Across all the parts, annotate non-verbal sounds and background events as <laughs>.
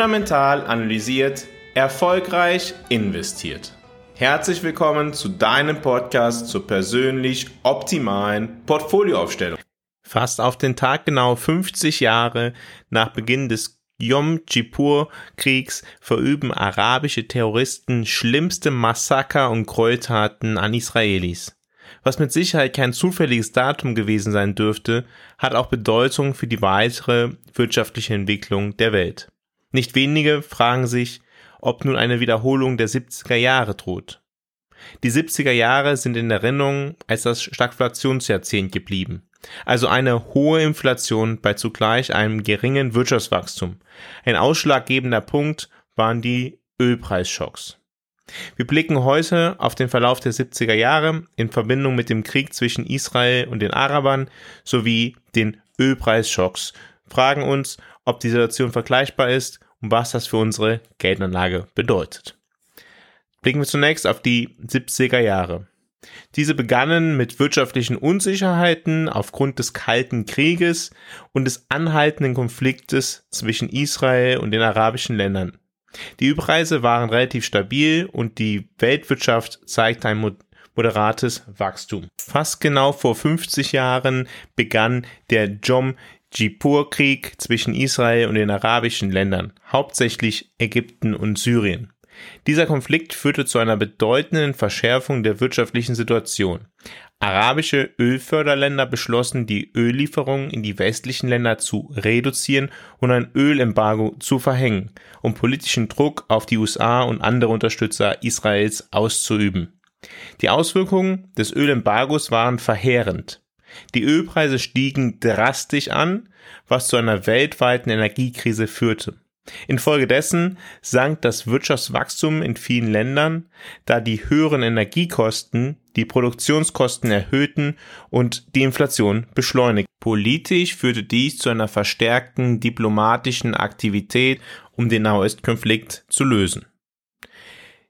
Fundamental analysiert, erfolgreich investiert. Herzlich willkommen zu deinem Podcast zur persönlich optimalen Portfolioaufstellung. Fast auf den Tag genau 50 Jahre nach Beginn des Yom Kippur-Kriegs verüben arabische Terroristen schlimmste Massaker und Gräueltaten an Israelis. Was mit Sicherheit kein zufälliges Datum gewesen sein dürfte, hat auch Bedeutung für die weitere wirtschaftliche Entwicklung der Welt. Nicht wenige fragen sich, ob nun eine Wiederholung der 70er Jahre droht. Die 70er Jahre sind in Erinnerung als das Stagflationsjahrzehnt geblieben, also eine hohe Inflation bei zugleich einem geringen Wirtschaftswachstum. Ein ausschlaggebender Punkt waren die Ölpreisschocks. Wir blicken heute auf den Verlauf der 70er Jahre in Verbindung mit dem Krieg zwischen Israel und den Arabern sowie den Ölpreisschocks, fragen uns, ob die Situation vergleichbar ist und was das für unsere Geldanlage bedeutet. Blicken wir zunächst auf die 70er Jahre. Diese begannen mit wirtschaftlichen Unsicherheiten aufgrund des Kalten Krieges und des anhaltenden Konfliktes zwischen Israel und den arabischen Ländern. Die Ölpreise waren relativ stabil und die Weltwirtschaft zeigte ein moderates Wachstum. Fast genau vor 50 Jahren begann der Jom Kippur-Krieg zwischen Israel und den arabischen Ländern, hauptsächlich Ägypten und Syrien. Dieser Konflikt führte zu einer bedeutenden Verschärfung der wirtschaftlichen Situation. Arabische Ölförderländer beschlossen, die Öllieferungen in die westlichen Länder zu reduzieren und ein Ölembargo zu verhängen, um politischen Druck auf die USA und andere Unterstützer Israels auszuüben. Die Auswirkungen des Ölembargos waren verheerend. Die Ölpreise stiegen drastisch an, was zu einer weltweiten Energiekrise führte. Infolgedessen sank das Wirtschaftswachstum in vielen Ländern, da die höheren Energiekosten die Produktionskosten erhöhten und die Inflation beschleunigt. Politisch führte dies zu einer verstärkten diplomatischen Aktivität, um den Nahostkonflikt zu lösen.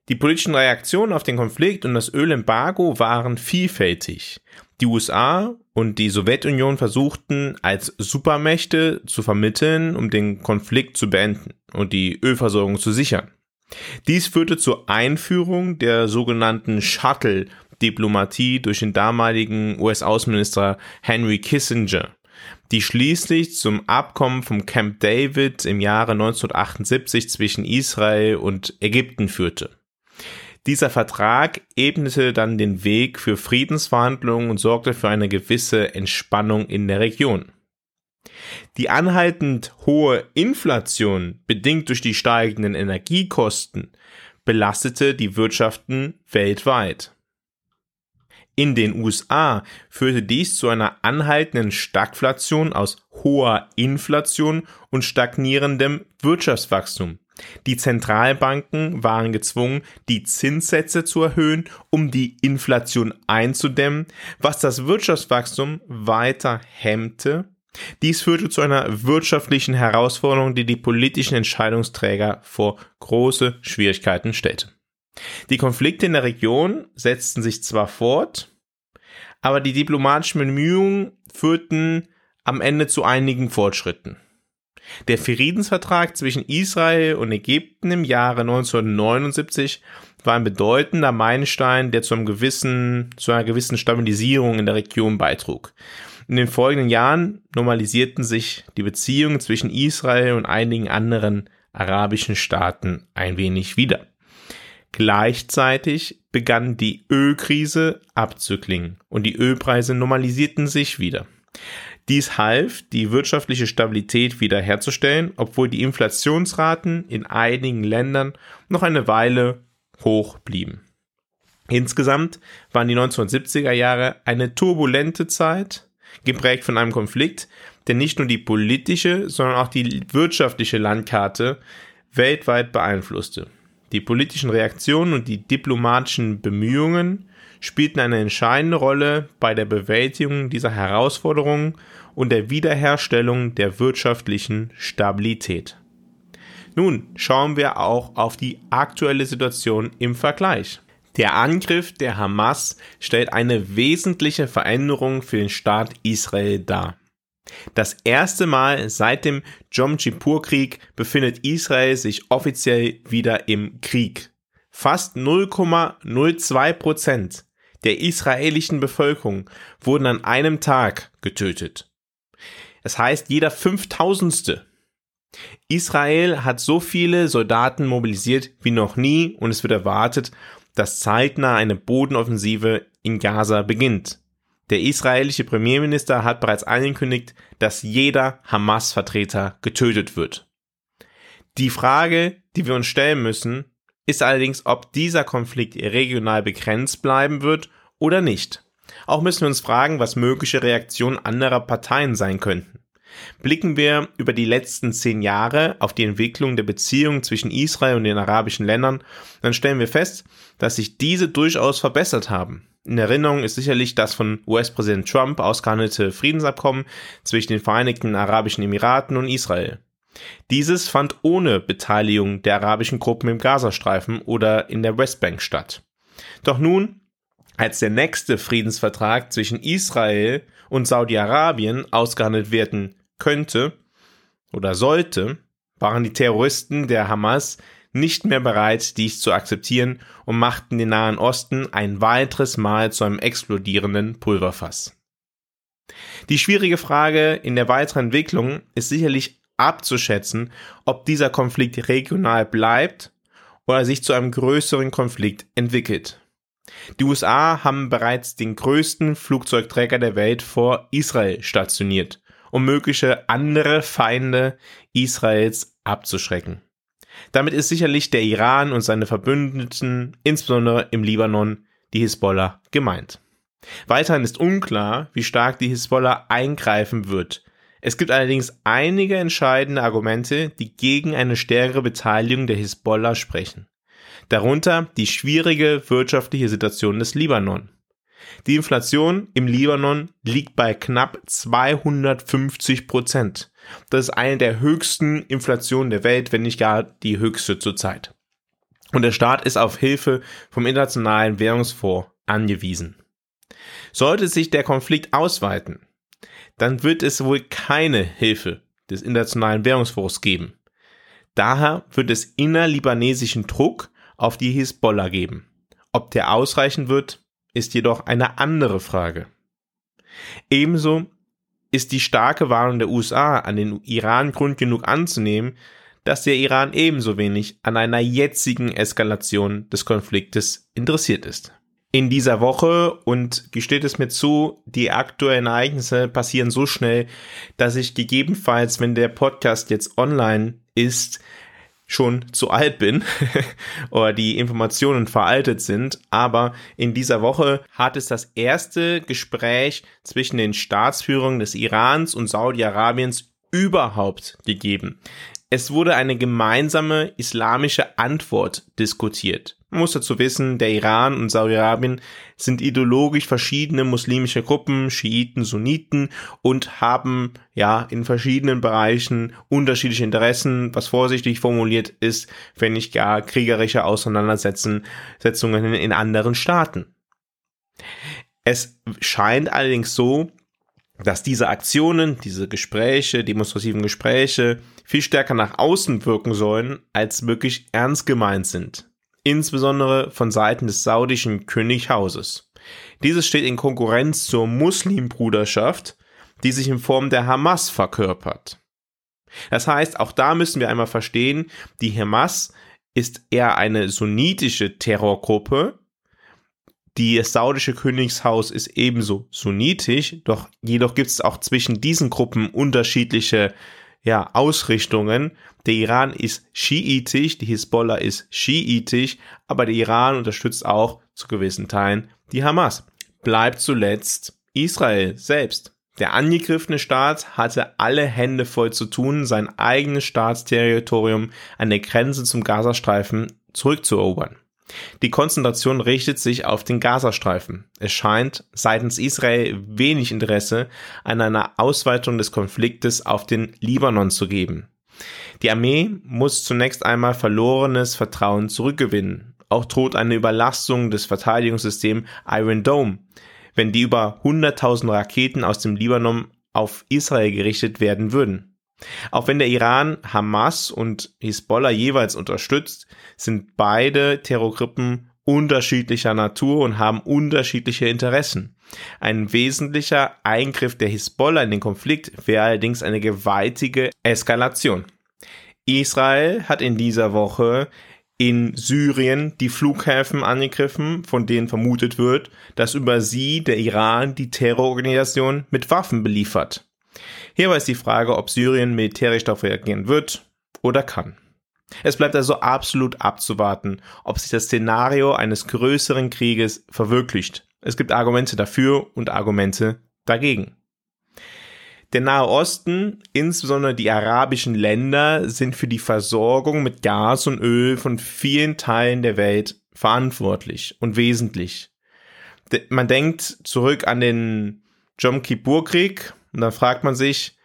Die politischen Reaktionen auf den Konflikt und das Ölembargo waren vielfältig. Die USA und die Sowjetunion versuchten als Supermächte zu vermitteln, um den Konflikt zu beenden und die Ölversorgung zu sichern. Dies führte zur Einführung der sogenannten Shuttle-Diplomatie durch den damaligen US-Außenminister Henry Kissinger, die schließlich zum Abkommen vom Camp David im Jahre 1978 zwischen Israel und Ägypten führte. Dieser Vertrag ebnete dann den Weg für Friedensverhandlungen und sorgte für eine gewisse Entspannung in der Region. Die anhaltend hohe Inflation, bedingt durch die steigenden Energiekosten, belastete die Wirtschaften weltweit. In den USA führte dies zu einer anhaltenden Stagflation aus hoher Inflation und stagnierendem Wirtschaftswachstum. Die Zentralbanken waren gezwungen, die Zinssätze zu erhöhen, um die Inflation einzudämmen, was das Wirtschaftswachstum weiter hemmte. Dies führte zu einer wirtschaftlichen Herausforderung, die die politischen Entscheidungsträger vor große Schwierigkeiten stellte. Die Konflikte in der Region setzten sich zwar fort, aber die diplomatischen Bemühungen führten am Ende zu einigen Fortschritten. Der Friedensvertrag zwischen Israel und Ägypten im Jahre 1979 war ein bedeutender Meilenstein, der zu, einem gewissen, zu einer gewissen Stabilisierung in der Region beitrug. In den folgenden Jahren normalisierten sich die Beziehungen zwischen Israel und einigen anderen arabischen Staaten ein wenig wieder. Gleichzeitig begann die Ölkrise abzuklingen und die Ölpreise normalisierten sich wieder. Dies half, die wirtschaftliche Stabilität wiederherzustellen, obwohl die Inflationsraten in einigen Ländern noch eine Weile hoch blieben. Insgesamt waren die 1970er Jahre eine turbulente Zeit, geprägt von einem Konflikt, der nicht nur die politische, sondern auch die wirtschaftliche Landkarte weltweit beeinflusste. Die politischen Reaktionen und die diplomatischen Bemühungen spielten eine entscheidende Rolle bei der Bewältigung dieser Herausforderungen und der Wiederherstellung der wirtschaftlichen Stabilität. Nun schauen wir auch auf die aktuelle Situation im Vergleich. Der Angriff der Hamas stellt eine wesentliche Veränderung für den Staat Israel dar. Das erste Mal seit dem Jom Kippur-Krieg befindet Israel sich offiziell wieder im Krieg. Fast 0,02 Prozent der israelischen Bevölkerung wurden an einem Tag getötet. Es heißt, jeder Fünftausendste. Israel hat so viele Soldaten mobilisiert wie noch nie und es wird erwartet, dass zeitnah eine Bodenoffensive in Gaza beginnt. Der israelische Premierminister hat bereits angekündigt, dass jeder Hamas-Vertreter getötet wird. Die Frage, die wir uns stellen müssen, ist allerdings, ob dieser Konflikt regional begrenzt bleiben wird oder nicht. Auch müssen wir uns fragen, was mögliche Reaktionen anderer Parteien sein könnten. Blicken wir über die letzten zehn Jahre auf die Entwicklung der Beziehungen zwischen Israel und den arabischen Ländern, dann stellen wir fest, dass sich diese durchaus verbessert haben. In Erinnerung ist sicherlich das von US-Präsident Trump ausgehandelte Friedensabkommen zwischen den Vereinigten Arabischen Emiraten und Israel. Dieses fand ohne Beteiligung der arabischen Gruppen im Gazastreifen oder in der Westbank statt. Doch nun, als der nächste Friedensvertrag zwischen Israel und Saudi-Arabien ausgehandelt werden könnte oder sollte, waren die Terroristen der Hamas nicht mehr bereit, dies zu akzeptieren und machten den Nahen Osten ein weiteres Mal zu einem explodierenden Pulverfass. Die schwierige Frage in der weiteren Entwicklung ist sicherlich abzuschätzen, ob dieser Konflikt regional bleibt oder sich zu einem größeren Konflikt entwickelt. Die USA haben bereits den größten Flugzeugträger der Welt vor Israel stationiert, um mögliche andere Feinde Israels abzuschrecken. Damit ist sicherlich der Iran und seine Verbündeten, insbesondere im Libanon, die Hisbollah gemeint. Weiterhin ist unklar, wie stark die Hisbollah eingreifen wird. Es gibt allerdings einige entscheidende Argumente, die gegen eine stärkere Beteiligung der Hisbollah sprechen. Darunter die schwierige wirtschaftliche Situation des Libanon. Die Inflation im Libanon liegt bei knapp 250 Prozent. Das ist eine der höchsten Inflationen der Welt, wenn nicht gar die höchste zurzeit. Und der Staat ist auf Hilfe vom Internationalen Währungsfonds angewiesen. Sollte sich der Konflikt ausweiten, dann wird es wohl keine Hilfe des Internationalen Währungsfonds geben. Daher wird es innerlibanesischen Druck auf die Hisbollah geben. Ob der ausreichen wird, ist jedoch eine andere Frage. Ebenso ist die starke Warnung der USA an den Iran Grund genug anzunehmen, dass der Iran ebenso wenig an einer jetzigen Eskalation des Konfliktes interessiert ist. In dieser Woche, und gesteht es mir zu, die aktuellen Ereignisse passieren so schnell, dass ich gegebenenfalls, wenn der Podcast jetzt online ist, schon zu alt bin <laughs> oder die Informationen veraltet sind. Aber in dieser Woche hat es das erste Gespräch zwischen den Staatsführungen des Irans und Saudi-Arabiens überhaupt gegeben. Es wurde eine gemeinsame islamische Antwort diskutiert. Man muss dazu wissen, der Iran und Saudi-Arabien sind ideologisch verschiedene muslimische Gruppen, Schiiten, Sunniten und haben ja in verschiedenen Bereichen unterschiedliche Interessen, was vorsichtig formuliert ist, wenn nicht gar kriegerische Auseinandersetzungen in anderen Staaten. Es scheint allerdings so, dass diese Aktionen, diese Gespräche, demonstrativen Gespräche viel stärker nach außen wirken sollen, als wirklich ernst gemeint sind insbesondere von Seiten des saudischen Könighauses. Dieses steht in Konkurrenz zur Muslimbruderschaft, die sich in Form der Hamas verkörpert. Das heißt, auch da müssen wir einmal verstehen, die Hamas ist eher eine sunnitische Terrorgruppe. Die saudische Königshaus ist ebenso sunnitisch, doch jedoch gibt es auch zwischen diesen Gruppen unterschiedliche ja, Ausrichtungen. Der Iran ist schiitisch, die Hisbollah ist schiitisch, aber der Iran unterstützt auch zu gewissen Teilen die Hamas. Bleibt zuletzt Israel selbst. Der angegriffene Staat hatte alle Hände voll zu tun, sein eigenes Staatsterritorium an der Grenze zum Gazastreifen zurückzuerobern. Die Konzentration richtet sich auf den Gazastreifen. Es scheint seitens Israel wenig Interesse an einer Ausweitung des Konfliktes auf den Libanon zu geben. Die Armee muss zunächst einmal verlorenes Vertrauen zurückgewinnen. Auch droht eine Überlastung des Verteidigungssystems Iron Dome, wenn die über 100.000 Raketen aus dem Libanon auf Israel gerichtet werden würden. Auch wenn der Iran Hamas und Hisbollah jeweils unterstützt, sind beide Terrorgruppen unterschiedlicher Natur und haben unterschiedliche Interessen. Ein wesentlicher Eingriff der Hisbollah in den Konflikt wäre allerdings eine gewaltige Eskalation. Israel hat in dieser Woche in Syrien die Flughäfen angegriffen, von denen vermutet wird, dass über sie der Iran die Terrororganisation mit Waffen beliefert. Hierbei ist die Frage, ob Syrien militärisch darauf reagieren wird oder kann. Es bleibt also absolut abzuwarten, ob sich das Szenario eines größeren Krieges verwirklicht. Es gibt Argumente dafür und Argumente dagegen. Der Nahe Osten, insbesondere die arabischen Länder, sind für die Versorgung mit Gas und Öl von vielen Teilen der Welt verantwortlich und wesentlich. Man denkt zurück an den Jom Kippur-Krieg und dann fragt man sich,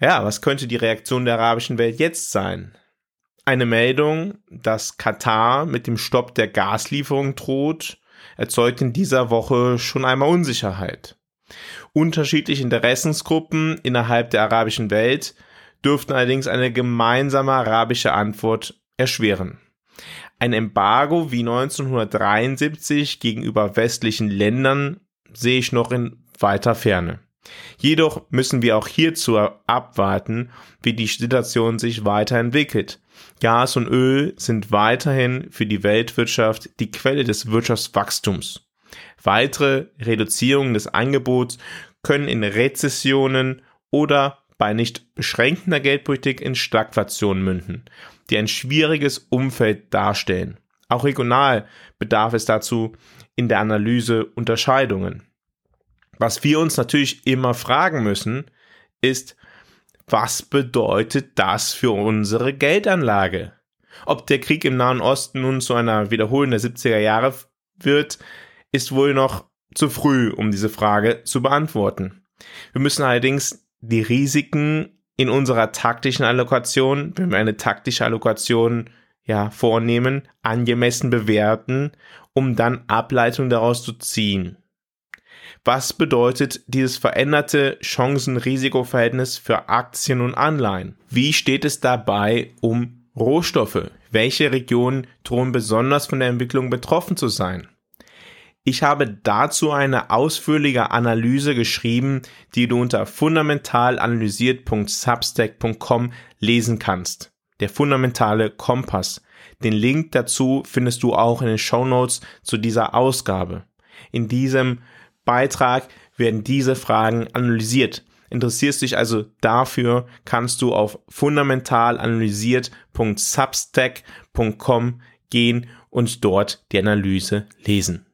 ja, was könnte die Reaktion der arabischen Welt jetzt sein? Eine Meldung, dass Katar mit dem Stopp der Gaslieferung droht, erzeugt in dieser Woche schon einmal Unsicherheit. Unterschiedliche Interessensgruppen innerhalb der arabischen Welt dürften allerdings eine gemeinsame arabische Antwort erschweren. Ein Embargo wie 1973 gegenüber westlichen Ländern sehe ich noch in weiter Ferne. Jedoch müssen wir auch hierzu abwarten, wie die Situation sich weiterentwickelt. Gas und Öl sind weiterhin für die Weltwirtschaft die Quelle des Wirtschaftswachstums. Weitere Reduzierungen des Angebots können in Rezessionen oder bei nicht beschränkender Geldpolitik in Stagflation münden, die ein schwieriges Umfeld darstellen. Auch regional bedarf es dazu in der Analyse Unterscheidungen. Was wir uns natürlich immer fragen müssen, ist, was bedeutet das für unsere Geldanlage? Ob der Krieg im Nahen Osten nun zu einer Wiederholung der 70er Jahre wird, ist wohl noch zu früh, um diese Frage zu beantworten. Wir müssen allerdings die Risiken in unserer taktischen Allokation, wenn wir eine taktische Allokation ja vornehmen, angemessen bewerten, um dann Ableitung daraus zu ziehen. Was bedeutet dieses veränderte Chancen-Risiko-Verhältnis für Aktien und Anleihen? Wie steht es dabei um Rohstoffe? Welche Regionen drohen besonders von der Entwicklung betroffen zu sein? Ich habe dazu eine ausführliche Analyse geschrieben, die du unter fundamentalanalysiert.substack.com lesen kannst. Der fundamentale Kompass. Den Link dazu findest du auch in den Show Notes zu dieser Ausgabe. In diesem Beitrag werden diese Fragen analysiert. Interessierst dich also dafür, kannst du auf fundamentalanalysiert.substack.com gehen und dort die Analyse lesen.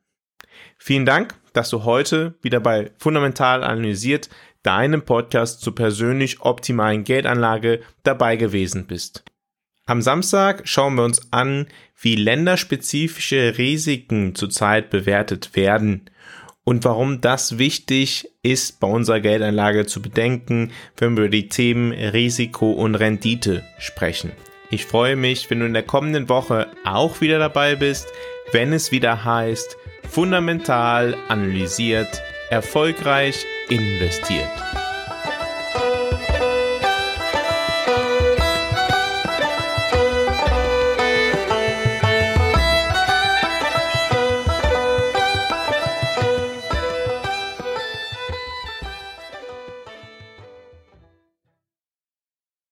Vielen Dank, dass du heute wieder bei Fundamental Analysiert, deinem Podcast zur persönlich optimalen Geldanlage dabei gewesen bist. Am Samstag schauen wir uns an, wie länderspezifische Risiken zurzeit bewertet werden und warum das wichtig ist, bei unserer Geldanlage zu bedenken, wenn wir über die Themen Risiko und Rendite sprechen. Ich freue mich, wenn du in der kommenden Woche auch wieder dabei bist, wenn es wieder heißt, fundamental analysiert, erfolgreich investiert.